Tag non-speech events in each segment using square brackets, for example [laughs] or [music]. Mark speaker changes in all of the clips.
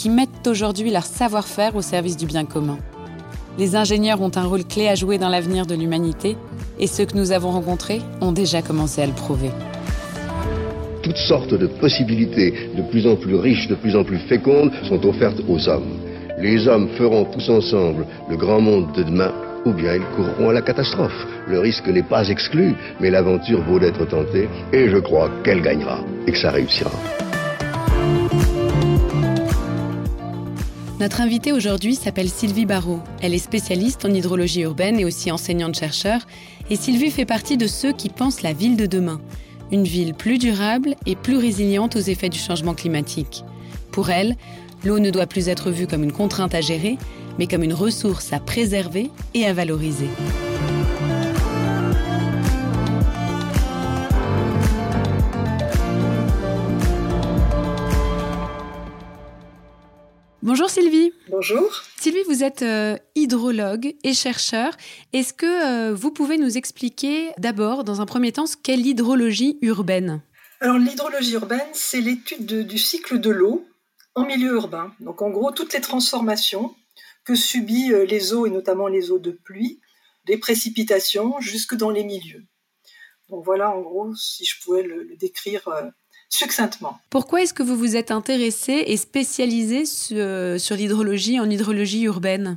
Speaker 1: qui mettent aujourd'hui leur savoir-faire au service du bien commun. Les ingénieurs ont un rôle clé à jouer dans l'avenir de l'humanité et ceux que nous avons rencontrés ont déjà commencé à le prouver.
Speaker 2: Toutes sortes de possibilités de plus en plus riches, de plus en plus fécondes sont offertes aux hommes. Les hommes feront tous ensemble le grand monde de demain ou bien ils courront à la catastrophe. Le risque n'est pas exclu, mais l'aventure vaut d'être tentée et je crois qu'elle gagnera et que ça réussira.
Speaker 1: Notre invitée aujourd'hui s'appelle Sylvie Barrault. Elle est spécialiste en hydrologie urbaine et aussi enseignante-chercheur. Et Sylvie fait partie de ceux qui pensent la ville de demain. Une ville plus durable et plus résiliente aux effets du changement climatique. Pour elle, l'eau ne doit plus être vue comme une contrainte à gérer, mais comme une ressource à préserver et à valoriser. Bonjour Sylvie.
Speaker 3: Bonjour.
Speaker 1: Sylvie, vous êtes euh, hydrologue et chercheur. Est-ce que euh, vous pouvez nous expliquer d'abord, dans un premier temps, ce qu'est l'hydrologie urbaine?
Speaker 3: Alors l'hydrologie urbaine, c'est l'étude du cycle de l'eau en milieu urbain. Donc en gros, toutes les transformations que subit euh, les eaux, et notamment les eaux de pluie, des précipitations, jusque dans les milieux. Donc voilà, en gros, si je pouvais le, décrire succinctement.
Speaker 1: Pourquoi est-ce que vous vous êtes intéressé et spécialisé sur, l'hydrologie en hydrologie urbaine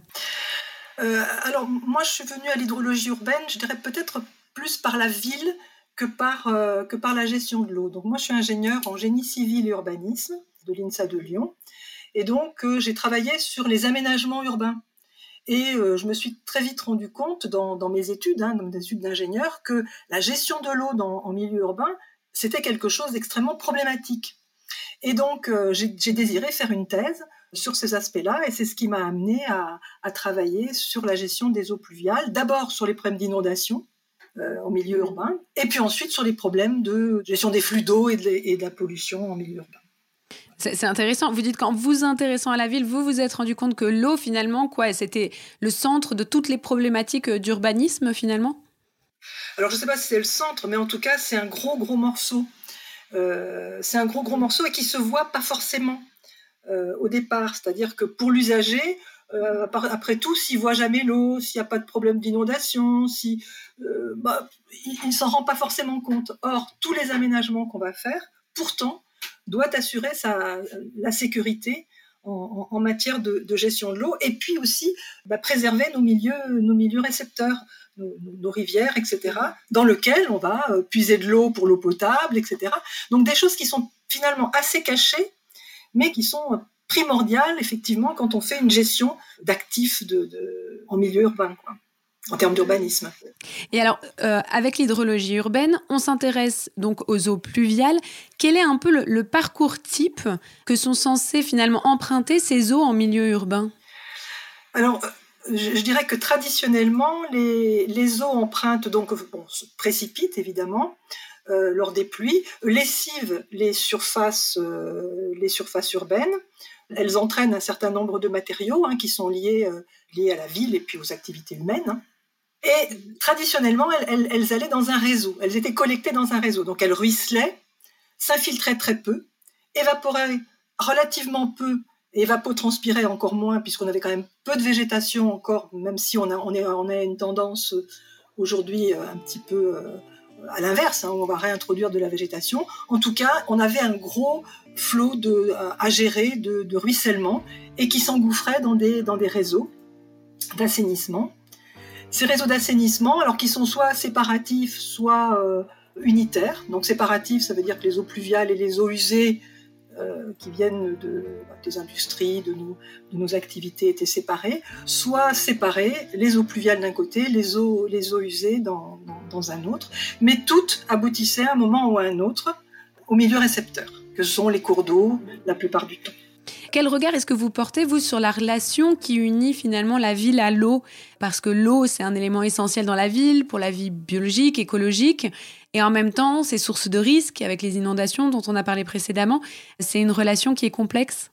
Speaker 3: euh, Alors moi je suis venue à l'hydrologie urbaine, je dirais peut-être plus par la ville que par, euh, que par la gestion de l'eau. Donc moi je suis ingénieur en génie civil et urbanisme de l'INSA de Lyon. Et donc euh, j'ai travaillé sur les aménagements urbains. Et je me suis très vite rendu compte dans, mes études, hein, dans mes études d'ingénieur, que la gestion de l'eau en milieu urbain, c'était quelque chose d'extrêmement problématique. Et donc, euh, j'ai désiré faire une thèse sur ces aspects-là, et c'est ce qui m'a amené à, travailler sur la gestion des eaux pluviales, d'abord sur les problèmes d'inondation euh, au milieu urbain, et puis ensuite sur les problèmes de gestion des flux d'eau et, de la pollution en milieu urbain.
Speaker 1: C'est intéressant. Vous dites qu'en vous intéressant à la ville, vous vous êtes rendu compte que l'eau, finalement, quoi, c'était le centre de toutes les problématiques d'urbanisme, finalement?
Speaker 3: Alors je ne sais pas si c'est le centre, mais en tout cas c'est un gros gros morceau. Euh, c'est un gros gros morceau et qui se voit pas forcément euh, au départ. C'est-à-dire que pour l'usager, euh, après tout, s'il voit jamais l'eau, s'il n'y a pas de problème d'inondation, si, bah, il ne s'en rend pas forcément compte. Or, tous les aménagements qu'on va faire, pourtant, doivent assurer la sécurité en, matière de, gestion de l'eau et puis aussi bah, préserver nos milieux, nos milieux récepteurs nos, rivières, etc., dans lequel on va euh, puiser de l'eau pour l'eau potable, etc. Donc des choses qui sont finalement assez cachées, mais qui sont primordiales, effectivement, quand on fait une gestion d'actifs de, en milieu urbain. Quoi en termes d'urbanisme.
Speaker 1: Et alors, euh, avec l'hydrologie urbaine, on s'intéresse donc aux eaux pluviales. Quel est un peu le, le, parcours type que sont censées finalement emprunter ces eaux en milieu urbain?
Speaker 3: Alors, je, dirais que traditionnellement, les, eaux empreintes donc bon, se précipitent évidemment euh, lors des pluies, lessivent les surfaces, euh, les surfaces urbaines. Elles entraînent un certain nombre de matériaux hein, qui sont liés, euh, liés à la ville et puis aux activités humaines. Hein. Et traditionnellement, elles, elles, allaient dans un réseau. Elles étaient collectées dans un réseau. Donc elles ruisselaient, s'infiltraient très peu, évaporaient relativement peu évapotranspirait encore moins, puisqu'on avait quand même peu de végétation encore, même si on a, on est, on a une tendance euh, aujourd'hui euh, un petit peu euh, à l'inverse, hein, on va réintroduire de la végétation. En tout cas, on avait un gros flot de, à gérer de, ruissellement et qui s'engouffrait dans des, dans des réseaux. d'assainissement. Ces réseaux d'assainissement, alors qu'ils sont soit séparatifs, soit unitaires. Donc séparatifs, ça veut dire que les eaux pluviales et les eaux usées euh, qui viennent de, des industries, de nos, de nos activités étaient séparées, soit séparées, les eaux pluviales d'un côté, les eaux, les eaux usées dans, dans, un autre, mais toutes aboutissaient à un moment ou à un autre au milieu récepteur, que sont les cours d'eau la plupart du temps.
Speaker 1: Quel regard est-ce que vous portez, vous, sur la relation qui unit finalement la ville à l'eau? Parce que l'eau, c'est un élément essentiel dans la ville, pour la vie biologique, écologique. Et en même temps, c'est source de risques avec les inondations dont on a parlé précédemment. C'est une relation qui est complexe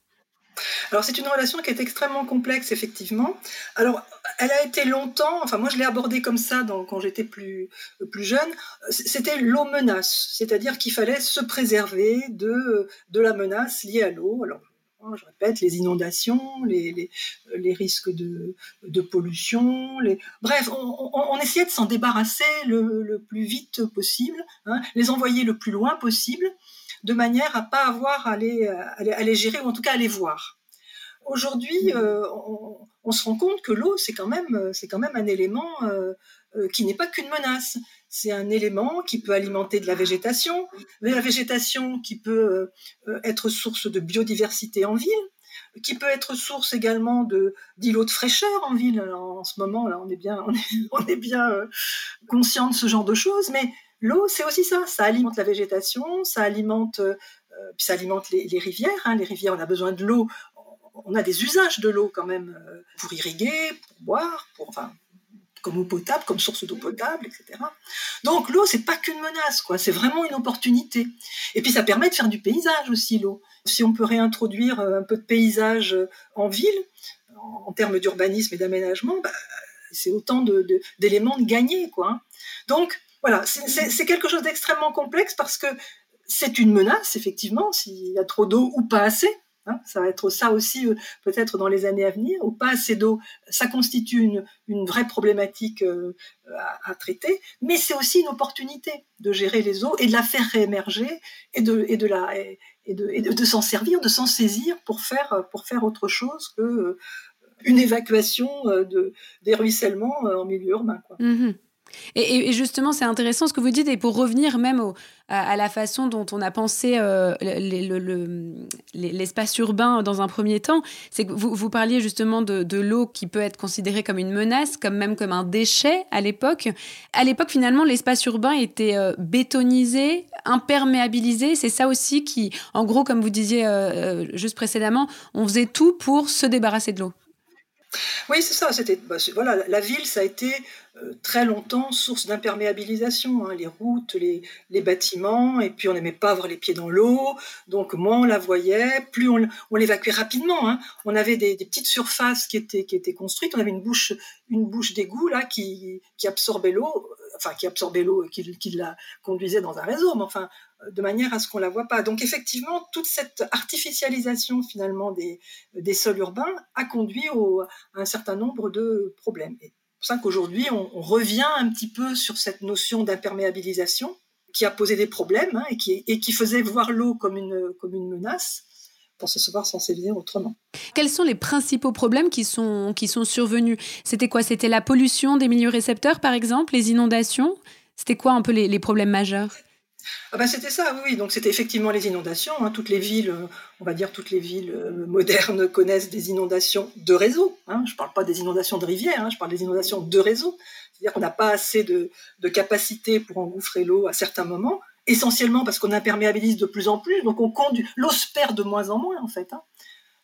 Speaker 3: alors c'est une relation qui est extrêmement complexe, effectivement. Alors elle a été longtemps, enfin moi je l'ai abordée comme ça quand j'étais plus, plus jeune, c'était l'eau menace, c'est-à-dire qu'il fallait se préserver de, de la menace liée à l'eau. Alors je répète, les inondations, les, risques de, pollution. Les... Bref, on, essayait de s'en débarrasser le, plus vite possible, hein, les envoyer le plus loin possible, de manière à pas avoir à les, gérer, ou en tout cas à les voir. Aujourd'hui, mmh. euh, on, se rend compte que l'eau, c'est quand, même, quand même un élément euh, euh, qui n'est pas qu'une menace. C'est un élément qui peut alimenter de la végétation, la végétation qui peut euh, être source de biodiversité en ville, qui peut être source également de d'îlots de fraîcheur en ville. en ce moment, là, on est bien, [laughs] on est, bien euh, conscient de ce genre de choses, mais l'eau, c'est aussi ça. Ça alimente la végétation, ça alimente, puis ça alimente les, rivières. Hein. Les rivières, on a besoin de l'eau. On a des usages de l'eau quand même pour irriguer, pour boire, pour enfin comme eau potable, comme source d'eau potable, etc. Donc l'eau, c'est pas qu'une menace, quoi. C'est vraiment une opportunité. Et puis ça permet de faire du paysage aussi, l'eau. Si on peut réintroduire euh, un peu de paysage euh, en ville, en termes d'urbanisme et d'aménagement, bah, c'est autant d'éléments de, de, gagnés, quoi. Donc voilà, c'est quelque chose d'extrêmement complexe parce que c'est une menace, effectivement, s'il y a trop d'eau ou pas assez. Hein, ça va être ça aussi euh, peut-être dans les années à venir, ou pas assez d'eau. Ça constitue une, vraie problématique euh, à, traiter, mais c'est aussi une opportunité de gérer les eaux et de la faire réémerger et de, s'en servir, de s'en saisir pour faire, autre chose que euh, évacuation de, des ruissellements en milieu urbain. Quoi.
Speaker 1: Mmh et, justement, c'est intéressant ce que vous dites, et pour revenir même à, la façon dont on a pensé euh, l'espace urbain dans un premier temps, c'est que vous, parliez justement de, l'eau qui peut être considérée comme une menace, comme même comme un déchet à l'époque. À l'époque, finalement, l'espace urbain était euh, bétonisé, imperméabilisé. C'est ça aussi qui, en gros, comme vous disiez euh, juste précédemment, on faisait tout pour se débarrasser de l'eau.
Speaker 3: Oui, c'est ça. C'était bah, voilà, la ville, ça a été très longtemps source d'imperméabilisation. Hein, les routes, les, bâtiments, et puis on n'aimait pas avoir les pieds dans l'eau. Donc moins on la voyait, plus on, l'évacuait rapidement. Hein. On avait des, petites surfaces qui étaient, construites. On avait une bouche, une bouche d'égout là qui, absorbait l'eau, enfin qui absorbait l'eau, qui, qui la conduisait dans un réseau. Mais enfin, de manière à ce qu'on la voit pas. Donc effectivement, toute cette artificialisation finalement des, sols urbains a conduit à un certain nombre de problèmes. Pour ça qu'aujourd'hui, on, revient un petit peu sur cette notion d'imperméabilisation qui a posé des problèmes hein, et, qui, faisait voir l'eau comme une, menace pour se savoir sensibiliser autrement.
Speaker 1: Quels sont les principaux problèmes qui sont, qui sont survenus? C'était quoi? C'était la pollution des milieux récepteurs, par exemple, les inondations? C'était quoi un peu les problèmes majeurs?
Speaker 3: Ah bah c'était ça, oui. Donc c'était effectivement les inondations. Hein. Toutes les villes, on va dire toutes les villes euh, modernes [laughs] connaissent des inondations de réseau. Hein. Je ne parle pas des inondations de rivières, hein. je parle des inondations de réseau. C'est-à-dire qu'on n'a pas assez de, capacité pour engouffrer l'eau à certains moments, essentiellement parce qu'on imperméabilise de plus en plus. Donc on conduit, l'eau se perd de moins en moins en fait.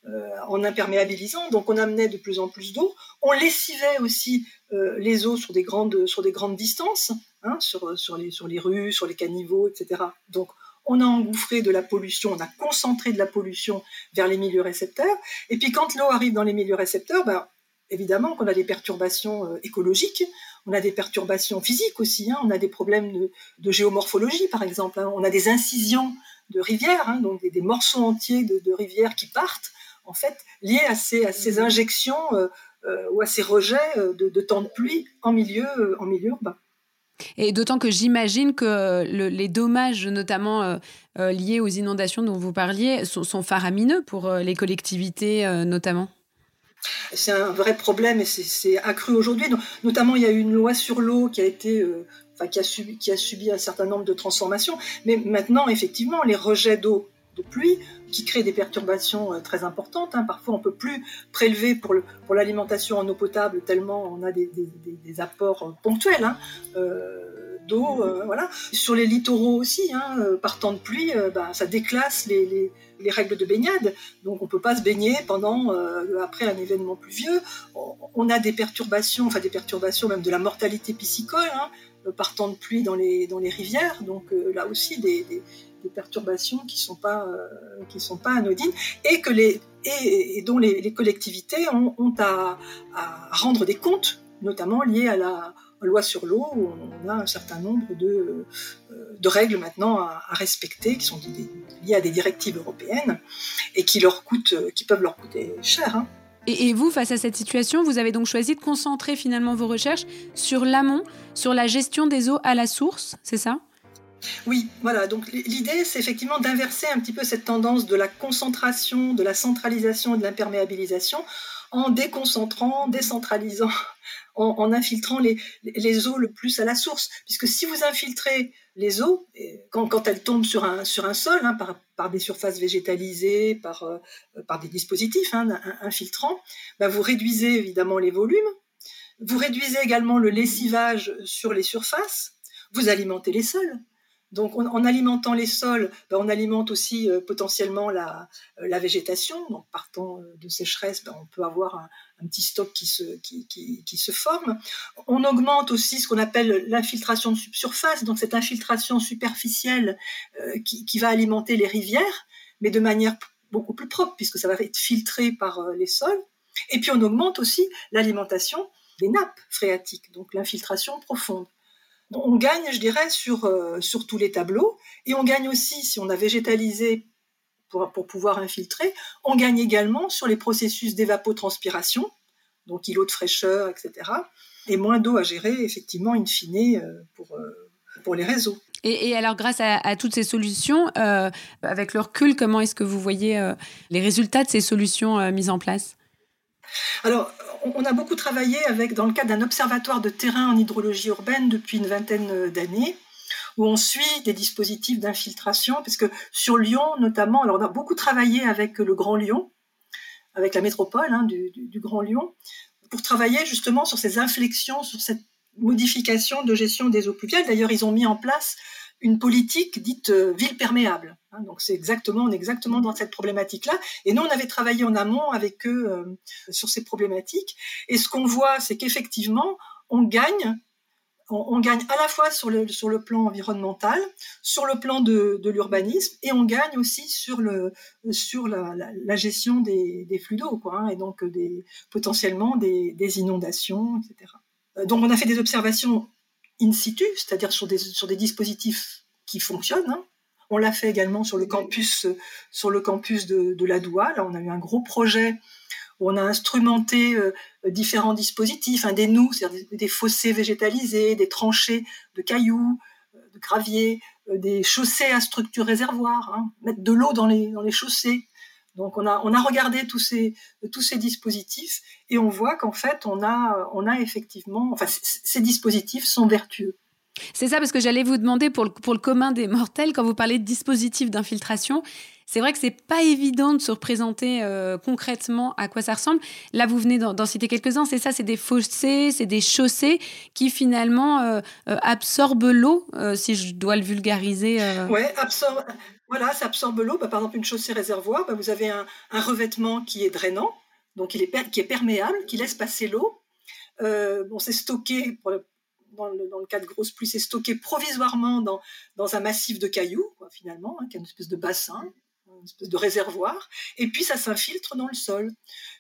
Speaker 3: Euh, en imperméabilisant, donc on amenait de plus en plus d'eau. On lessivait aussi euh, les eaux sur des sur des grandes distances, hein, sur, sur, les, sur les rues, sur les caniveaux, etc. Donc on a engouffré de la pollution, on a concentré de la pollution vers les milieux récepteurs. Et puis quand l'eau arrive dans les milieux récepteurs, ben, évidemment qu'on a des perturbations euh, écologiques, on a des perturbations physiques aussi, hein. on a des problèmes de, géomorphologie par exemple, hein. on a des incisions de rivières, donc des, morceaux entiers de, de, rivières qui partent en fait, liées à ces, à ces injections euh, euh, ou à ces rejets de, de, temps de pluie en milieu, en milieu urbain.
Speaker 1: Et d'autant que j'imagine que les dommages, notamment liés aux inondations dont vous parliez, sont, faramineux pour les collectivités, notamment.
Speaker 3: C'est un vrai problème et c'est accru aujourd'hui. Notamment, il y a eu une loi sur l'eau qui a été, euh, enfin, qui a subi un certain nombre de transformations. Mais maintenant, effectivement, les rejets d'eau de pluie qui créent des perturbations euh, très importantes. Hein. Parfois, on peut plus prélever pour, l'alimentation en eau potable tellement on a des, apports ponctuels. Hein. Euh, d'eau, voilà. Sur les littoraux aussi, hein, par temps de pluie, bah, ça déclasse les, les, les règles de baignade. Donc on peut pas se baigner pendant euh, après un événement pluvieux. On a des perturbations, enfin des perturbations même de la mortalité piscicole hein, euh, par temps de pluie dans les rivières. Donc euh, là aussi des, perturbations qui sont pas qui sont pas anodines et que les et, dont les, collectivités ont, à, rendre des comptes, notamment liés à la loi sur l'eau, où on a un certain nombre de, euh, de règles maintenant à, respecter, qui sont liées à des directives européennes et qui, leur coûtent, qui peuvent leur coûter cher. Hein.
Speaker 1: Et, vous, face à cette situation, vous avez donc choisi de concentrer finalement vos recherches sur l'amont, sur la gestion des eaux à la source, c'est ça?
Speaker 3: Oui, voilà. Donc l'idée, c'est effectivement d'inverser un petit peu cette tendance de la concentration, de la centralisation et de l'imperméabilisation en déconcentrant, décentralisant [laughs] en, infiltrant les, eaux le plus à la source. Puisque si vous infiltrez les eaux, quand, elles tombent sur un, sol, hein, par, des surfaces végétalisées, par, euh, des dispositifs hein, infiltrants, bah vous réduisez évidemment les volumes, vous réduisez également le lessivage sur les surfaces, vous alimentez les sols. Donc, en alimentant les sols, ben, on alimente aussi euh, potentiellement la, euh, la, végétation. Donc, partant euh, de sécheresse, ben, on peut avoir un, petit stock qui se, forme. On augmente aussi ce qu'on appelle l'infiltration de subsurface, donc cette infiltration superficielle qui, va alimenter les rivières, mais de manière beaucoup plus propre, puisque ça va être filtré par les sols. Et puis, on augmente aussi l'alimentation des nappes phréatiques, donc l'infiltration profonde on gagne, je dirais, sur, euh, sur tous les tableaux. Et on gagne aussi, si on a végétalisé pour, pour pouvoir infiltrer, on gagne également sur les processus d'évapotranspiration, donc îlots de fraîcheur, etc. Et moins d'eau à gérer, effectivement, in fine, euh, pour, euh, pour les réseaux.
Speaker 1: Et, alors, grâce à, toutes ces solutions, avec le recul, comment est-ce que vous voyez les résultats de ces solutions mises en place?
Speaker 3: Alors, on a beaucoup travaillé avec, dans le cadre d'un observatoire de terrain en hydrologie urbaine depuis une vingtaine d'années, où on suit des dispositifs d'infiltration, parce que sur Lyon notamment, alors on a beaucoup travaillé avec le Grand Lyon, avec la métropole hein, du, Grand Lyon, pour travailler justement sur ces inflexions, sur cette modification de gestion des eaux pluviales. D'ailleurs, ils ont mis en place une politique dite euh, ville perméable. Hein. donc c'est exactement, on est exactement dans cette problématique-là. Et nous, on avait travaillé en amont avec eux euh, sur ces problématiques. Et ce qu'on voit, c'est qu'effectivement, on gagne. On, gagne à la fois sur le, sur le plan environnemental, sur le plan de, de l'urbanisme, et on gagne aussi sur, le, sur la, gestion des, des flux d'eau, quoi, hein, et donc des, potentiellement des, inondations, etc. Euh, donc on a fait des observations in situ, c'est-à-dire sur des, sur des dispositifs qui fonctionnent. Hein. On l'a fait également sur le campus, sur le campus de, de la Doua. Là, on a eu un gros projet où on a instrumenté euh, différents dispositifs, hein, des nous, c'est-à-dire des, fossés végétalisés, des tranchées de cailloux, euh, de gravier, euh, des chaussées à structure réservoir, hein, mettre de l'eau dans les, dans les chaussées. Donc on a, on a regardé tous ces, tous ces dispositifs et on voit qu'en fait on a, on a effectivement, enfin ces dispositifs sont vertueux.
Speaker 1: C'est ça, parce que j'allais vous demander pour le, pour le commun des mortels, quand vous parlez de dispositifs d'infiltration, c'est vrai que c'est pas évident de se représenter euh, concrètement à quoi ça ressemble. Là, vous venez d'en citer quelques-uns. C'est ça, c'est des fossés, c'est des chaussées qui finalement euh, euh, absorbent l'eau, si je dois le vulgariser.
Speaker 3: Oui, absorbe, voilà, ça absorbe l'eau. Par exemple, une chaussée réservoir, bah, vous avez un, revêtement qui est drainant, donc qui est perméable, qui laisse passer l'eau. Euh, bon, c'est stocké, dans, le, cas de grosses pluies, c'est stocké provisoirement dans, un massif de cailloux, finalement, hein, qui est une espèce de bassin, une espèce de réservoir, et puis ça s'infiltre dans le sol.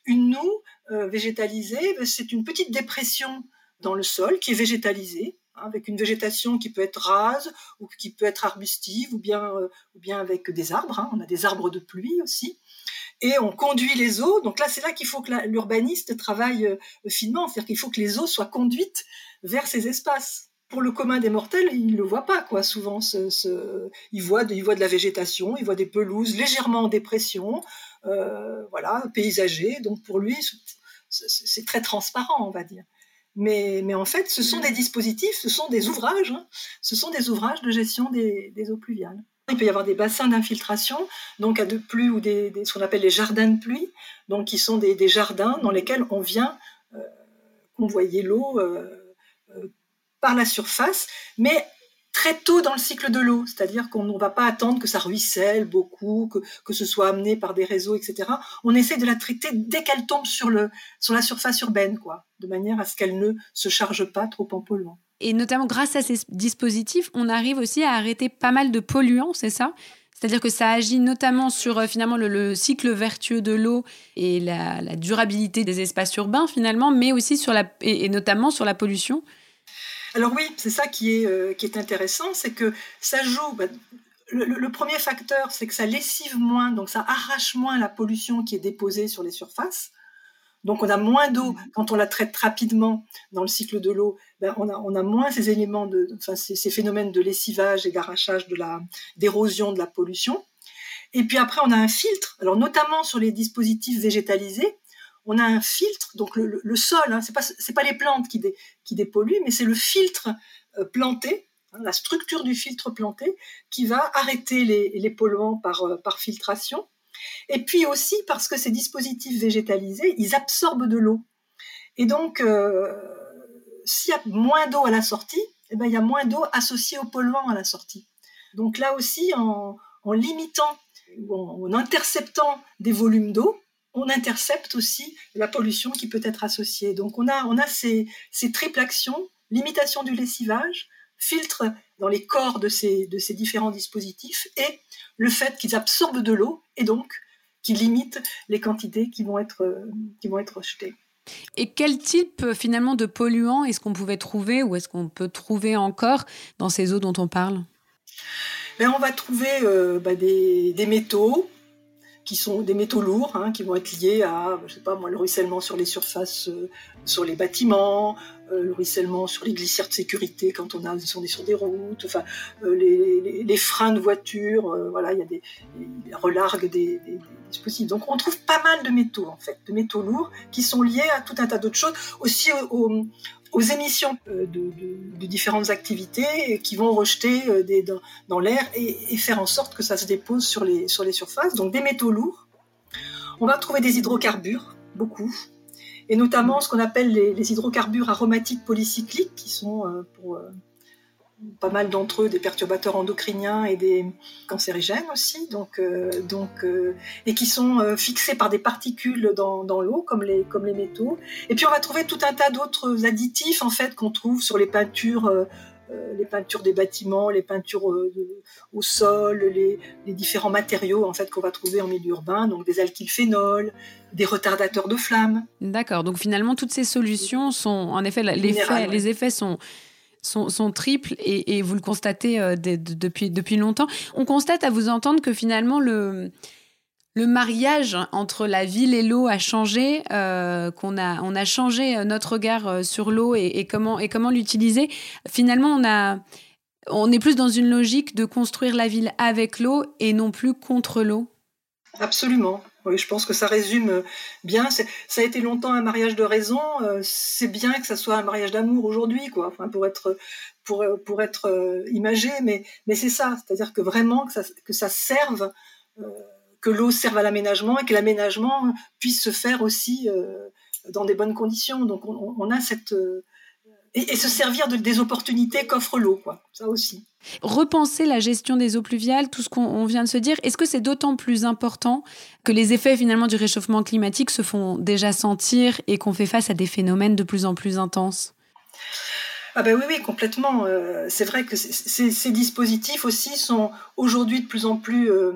Speaker 3: Une noue euh, végétalisée, bah, c'est une petite dépression dans le sol qui est végétalisée, avec une végétation qui peut être rase ou qui peut être arbustive ou bien, euh, ou bien avec des arbres. Hein. On a des arbres de pluie aussi. Et on conduit les eaux. Donc là, c'est là qu'il faut que l'urbaniste travaille euh, finement. C'est-à-dire qu'il faut que les eaux soient conduites vers ces espaces. Pour le commun des mortels, il ne le voit pas, quoi. Souvent, il, voit de, il voit de la végétation, il voit des pelouses légèrement en dépression, euh, voilà, paysagées. Donc pour lui, c'est très transparent, on va dire. Mais, mais, en fait, ce sont des dispositifs, ce sont des ouvrages, hein. ce sont des ouvrages de gestion des, eaux pluviales. Il peut y avoir des bassins d'infiltration, donc à de pluie ou des, ce qu'on appelle les jardins de pluie, donc qui sont des, jardins dans lesquels on vient euh, convoyer l'eau euh, euh, par la surface, mais très tôt dans le cycle de l'eau, c'est-à-dire qu'on ne va pas attendre que ça ruisselle beaucoup, que, que, ce soit amené par des réseaux, etc. On essaie de la traiter dès qu'elle tombe sur, le, sur la surface urbaine, quoi, de manière à ce qu'elle ne se charge pas trop en polluant.
Speaker 1: Et notamment grâce à ces dispositifs, on arrive aussi à arrêter pas mal de polluants, c'est ça? C'est-à-dire que ça agit notamment sur euh, finalement le, cycle vertueux de l'eau et la, durabilité des espaces urbains finalement, mais aussi sur la et notamment sur la pollution.
Speaker 3: Alors oui, c'est ça qui est, euh, qui est intéressant, c'est que ça joue. Bah, le, premier facteur, c'est que ça lessive moins, donc ça arrache moins la pollution qui est déposée sur les surfaces. Donc on a moins d'eau mmh. quand on la traite rapidement dans le cycle de l'eau. Ben, on, a, on, a, moins ces éléments de, enfin, ces, ces phénomènes de lessivage et d'arrachage de la d'érosion de la pollution. Et puis après, on a un filtre. Alors notamment sur les dispositifs végétalisés, on a un filtre, donc le, sol, hein, c'est pas pas les plantes qui, dépolluent, mais c'est le filtre euh, planté, hein, la structure du filtre planté, qui va arrêter les, polluants par, euh, par filtration. Et puis aussi parce que ces dispositifs végétalisés, ils absorbent de l'eau. Et donc, euh, s'il y a moins d'eau à la sortie, eh ben, il y a moins d'eau associée aux polluants à la sortie. Donc là aussi, en limitant ou en interceptant des volumes d'eau, on intercepte aussi la pollution qui peut être associée. Donc on a, on a ces, ces triples actions, limitation du lessivage, filtre dans les corps de ces, de ces différents dispositifs et le fait qu'ils absorbent de l'eau et donc qu'ils limitent les quantités qui vont être, qui vont être rejetées.
Speaker 1: Et quel type finalement de polluants est-ce qu'on pouvait trouver ou est-ce qu'on peut trouver encore dans ces eaux dont on parle?
Speaker 3: Ben, On va trouver euh, des, des, métaux, qui sont des métaux lourds, hein, qui vont être liés à, je sais pas moi, le ruissellement sur les surfaces, euh, sur les bâtiments, euh, le ruissellement sur les glissières de sécurité quand on a est sur des routes, enfin euh, les, les, freins de voiture, voilà, il y a des relargues des, des, dispositifs. Donc on trouve pas mal de métaux en fait, de métaux lourds qui sont liés à tout un tas d'autres choses, aussi au, aux émissions euh, de, différentes activités qui vont rejeter euh, des, dans, l'air et, faire en sorte que ça se dépose sur les, sur les surfaces. Donc des métaux lourds. On va trouver des hydrocarbures, beaucoup, et notamment ce qu'on appelle les, les, hydrocarbures aromatiques polycycliques, qui sont euh, pour pas mal d'entre eux des perturbateurs endocriniens et des cancérigènes aussi, donc, euh, donc, euh, et qui sont euh, fixés par des particules dans, dans l'eau, comme les, comme les métaux. Et puis on va trouver tout un tas d'autres additifs en fait qu'on trouve sur les peintures. les peintures des bâtiments, les peintures au sol, les, les, différents matériaux en fait qu'on va trouver en milieu urbain, donc des alkylphénols, des retardateurs de flammes.
Speaker 1: D'accord. Donc finalement toutes ces solutions sont en effet les effets sont sont, triples et, vous le constatez euh, depuis, depuis longtemps. On constate à vous entendre que finalement le, le mariage entre la ville et l'eau a changé, euh, qu'on a, on a changé notre regard euh, sur l'eau et, comment, et comment l'utiliser. Finalement, on, a, on est plus dans une logique de construire la ville avec l'eau et non plus contre l'eau.
Speaker 3: Absolument. Oui, je pense que ça résume bien. Ça a été longtemps un mariage de raison. Euh, c'est bien que ça soit un mariage d'amour aujourd'hui, quoi. Pour être pour, pour être euh, imagé, mais mais c'est ça. C'est-à-dire que vraiment que ça, que ça serve, euh, que l'eau serve à l'aménagement et que l'aménagement puisse se faire aussi dans des bonnes conditions. Donc on, a cette et, se servir de, des opportunités qu'offre l'eau, quoi. Ça aussi.
Speaker 1: Repenser la gestion des eaux pluviales, tout ce qu'on vient de se dire, est-ce que c'est d'autant plus important que les effets finalement du réchauffement climatique se font déjà sentir et qu'on fait face à des phénomènes de plus en plus intenses?
Speaker 3: Ah ben oui, oui, complètement. Euh, c'est vrai que ces dispositifs aussi sont aujourd'hui de plus en plus euh,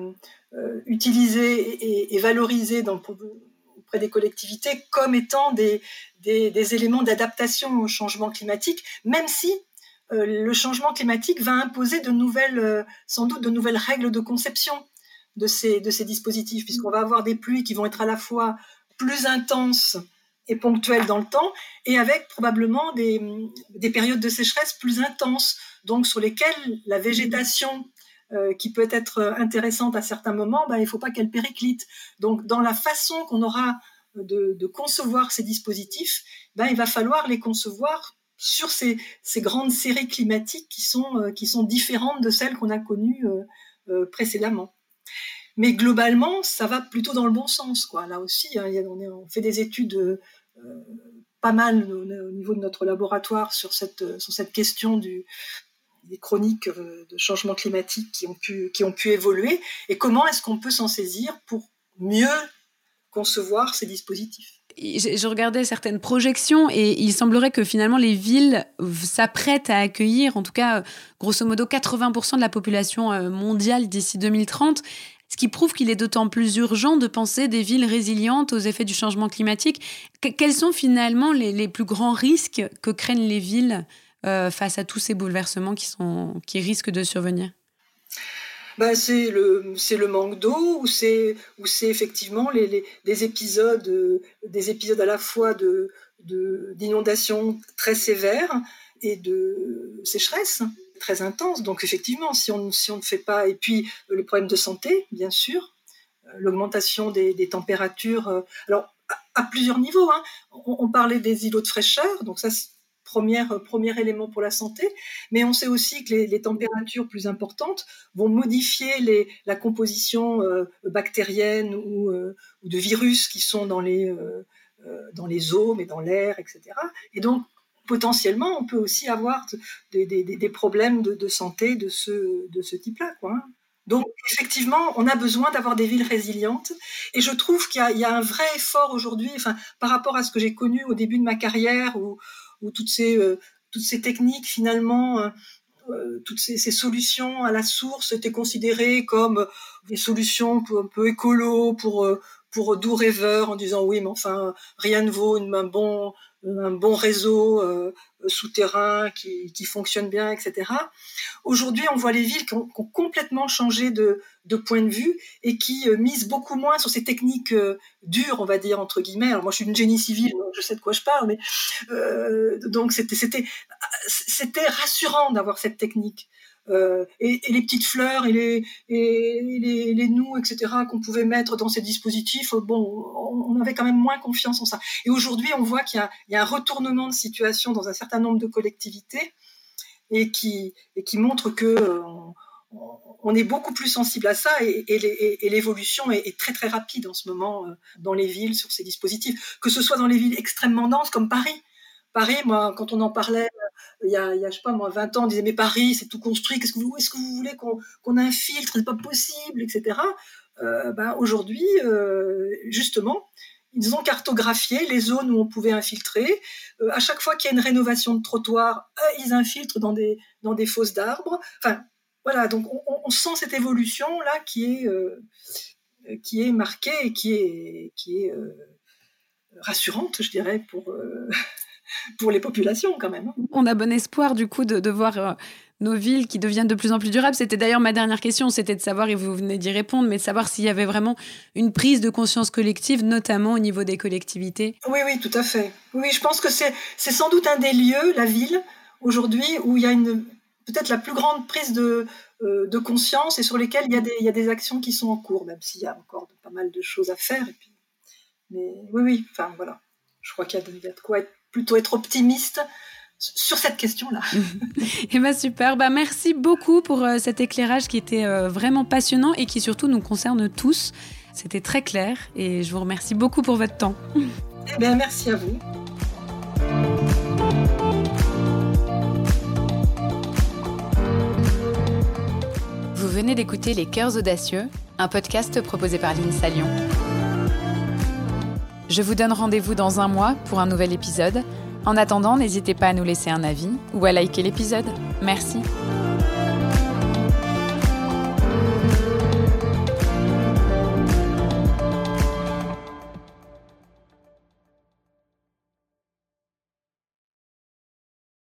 Speaker 3: euh, utilisés et, valorisés dans, des collectivités comme étant des, éléments d'adaptation au changement climatique, même si euh, le changement climatique va imposer de nouvelles, euh, sans doute de nouvelles règles de conception de ces, de ces dispositifs, puisqu'on va avoir des pluies qui vont être à la fois plus intenses et ponctuelles dans le temps, et avec probablement des, des périodes de sécheresse plus intenses, donc sur lesquelles la végétation euh, qui peut être intéressante à certains moments, ben, il ne faut pas qu'elle périclite. Donc dans la façon qu'on aura de, concevoir ces dispositifs, ben, il va falloir les concevoir sur ces, grandes séries climatiques qui sont, différentes de celles qu'on a connues précédément. Mais globalement, ça va plutôt dans le bon sens. Là aussi, hein, on, fait des études pas mal au, niveau de notre laboratoire sur cette question du, des chroniques euh, de changement climatique qui ont pu, qui ont pu évoluer et comment est-ce qu'on peut s'en saisir pour mieux concevoir ces dispositifs?
Speaker 1: Je regardais certaines projections et il semblerait que finalement les villes s'apprêtent à accueillir, en tout cas, grosso modo, 80% de la population euh, mondiale d'ici 2030 ce qui prouve qu'il est d'autant plus urgent de penser des villes résilientes aux effets du changement climatique. quels sont finalement les, plus grands risques que craignent les villes euh, face à tous ces bouleversements qui, sont, qui risquent de survenir?
Speaker 3: Bah, c'est le c'est le manque d'eau ou c'est ou c'est effectivement les, des épisodes euh, des épisodes à la fois de d'inondations très sévères et de sécheresse très intense. Donc effectivement, si on si on ne fait pas et puis euh, les problèmes de santé, bien sûr, l'augmentation des, des, températures. alors à, plusieurs niveaux. Hein. On, on, parlait des îlots de fraîcheur, donc ça première, premier élément pour la santé, mais on sait aussi que les, températures plus importantes vont modifier la composition euh, bactérienne ou, euh, ou, de virus qui sont dans les, euh, dans eaux, mais dans l'air, etc. Et donc, potentiellement, on peut aussi avoir des, problèmes de, santé de ce, type-là. Hein. Donc, effectivement, on a besoin d'avoir des villes résilientes. Et je trouve qu'il y, y, a un vrai effort aujourd'hui, enfin, par rapport à ce que j'ai connu au début de ma carrière, où, où toutes ces, euh, toutes ces techniques, finalement, euh, euh, toutes ces, solutions à la source étaient considérées comme des solutions un peu écolo pour, pour doux rêveurs en disant oui, mais enfin, rien ne vaut un bon, un bon réseau euh, souterrain qui, qui, fonctionne bien, etc. Aujourd'hui, on voit les villes qui ont, qui ont complètement changé de, de, point de vue et qui euh, misent beaucoup moins sur ces techniques euh, dures, on va dire, entre guillemets. Alors moi, je suis une génie civile, je sais de quoi je parle, mais euh, donc c'était c'était rassurant d'avoir cette technique. Euh, et, les petites fleurs et les, et les, les nous, etc., qu'on pouvait mettre dans ces dispositifs, bon, on avait quand même moins confiance en ça. Et aujourd'hui, on voit qu'il y, a un retournement de situation dans un certain nombre de collectivités et qui, et qui montre que euh, on, est beaucoup plus sensible à ça et, l'évolution est, est, très très rapide en ce moment euh, dans les villes sur ces dispositifs, que ce soit dans les villes extrêmement denses comme Paris. Paris, moi, quand on en parlait il y a, il y je sais pas moi, 20 ans, on disait mais Paris, c'est tout construit, qu'est-ce que vous, est-ce que vous voulez qu'on qu'on infiltre, c'est pas possible, etc. Euh, ben, aujourd'hui, euh, justement, ils ont cartographié les zones où on pouvait infiltrer. Euh, à chaque fois qu'il y a une rénovation de trottoir, ils infiltrent dans des, dans des fosses d'arbres. Enfin, voilà, donc on, on, sent cette évolution là qui est, qui est marquée et qui est, qui est rassurante, je dirais, pour, pour les populations quand même. Hein.
Speaker 1: On a bon espoir du coup de, de voir euh, nos villes qui deviennent de plus en plus durables. C'était d'ailleurs ma dernière question, c'était de savoir, et vous venez d'y répondre, mais de savoir s'il y avait vraiment une prise de conscience collective, notamment au niveau des collectivités.
Speaker 3: Oui, oui, tout à fait. Oui, je pense que c'est sans doute un des lieux, la ville, aujourd'hui, où il y a une peut-être la plus grande prise de, euh, de conscience et sur lesquelles il y, a des, il y a des actions qui sont en cours, même s'il y a encore pas mal de choses à faire. Et puis, mais oui, oui, enfin voilà. Je crois qu'il y, y, a de quoi être plutôt être optimiste sur cette question-là. [laughs]
Speaker 1: eh ben super, bah merci beaucoup pour euh, cet éclairage qui était euh, vraiment passionnant et qui surtout nous concerne tous. C'était très clair et je vous remercie beaucoup pour votre temps.
Speaker 3: Eh bien, merci à vous.
Speaker 1: Vous venez d'écouter Les Cœurs Audacieux, un podcast proposé par l'INSA Lyon. Je vous donne rendez-vous dans un mois pour un nouvel épisode. En attendant, n'hésitez pas à nous laisser un avis ou à liker l'épisode. Merci.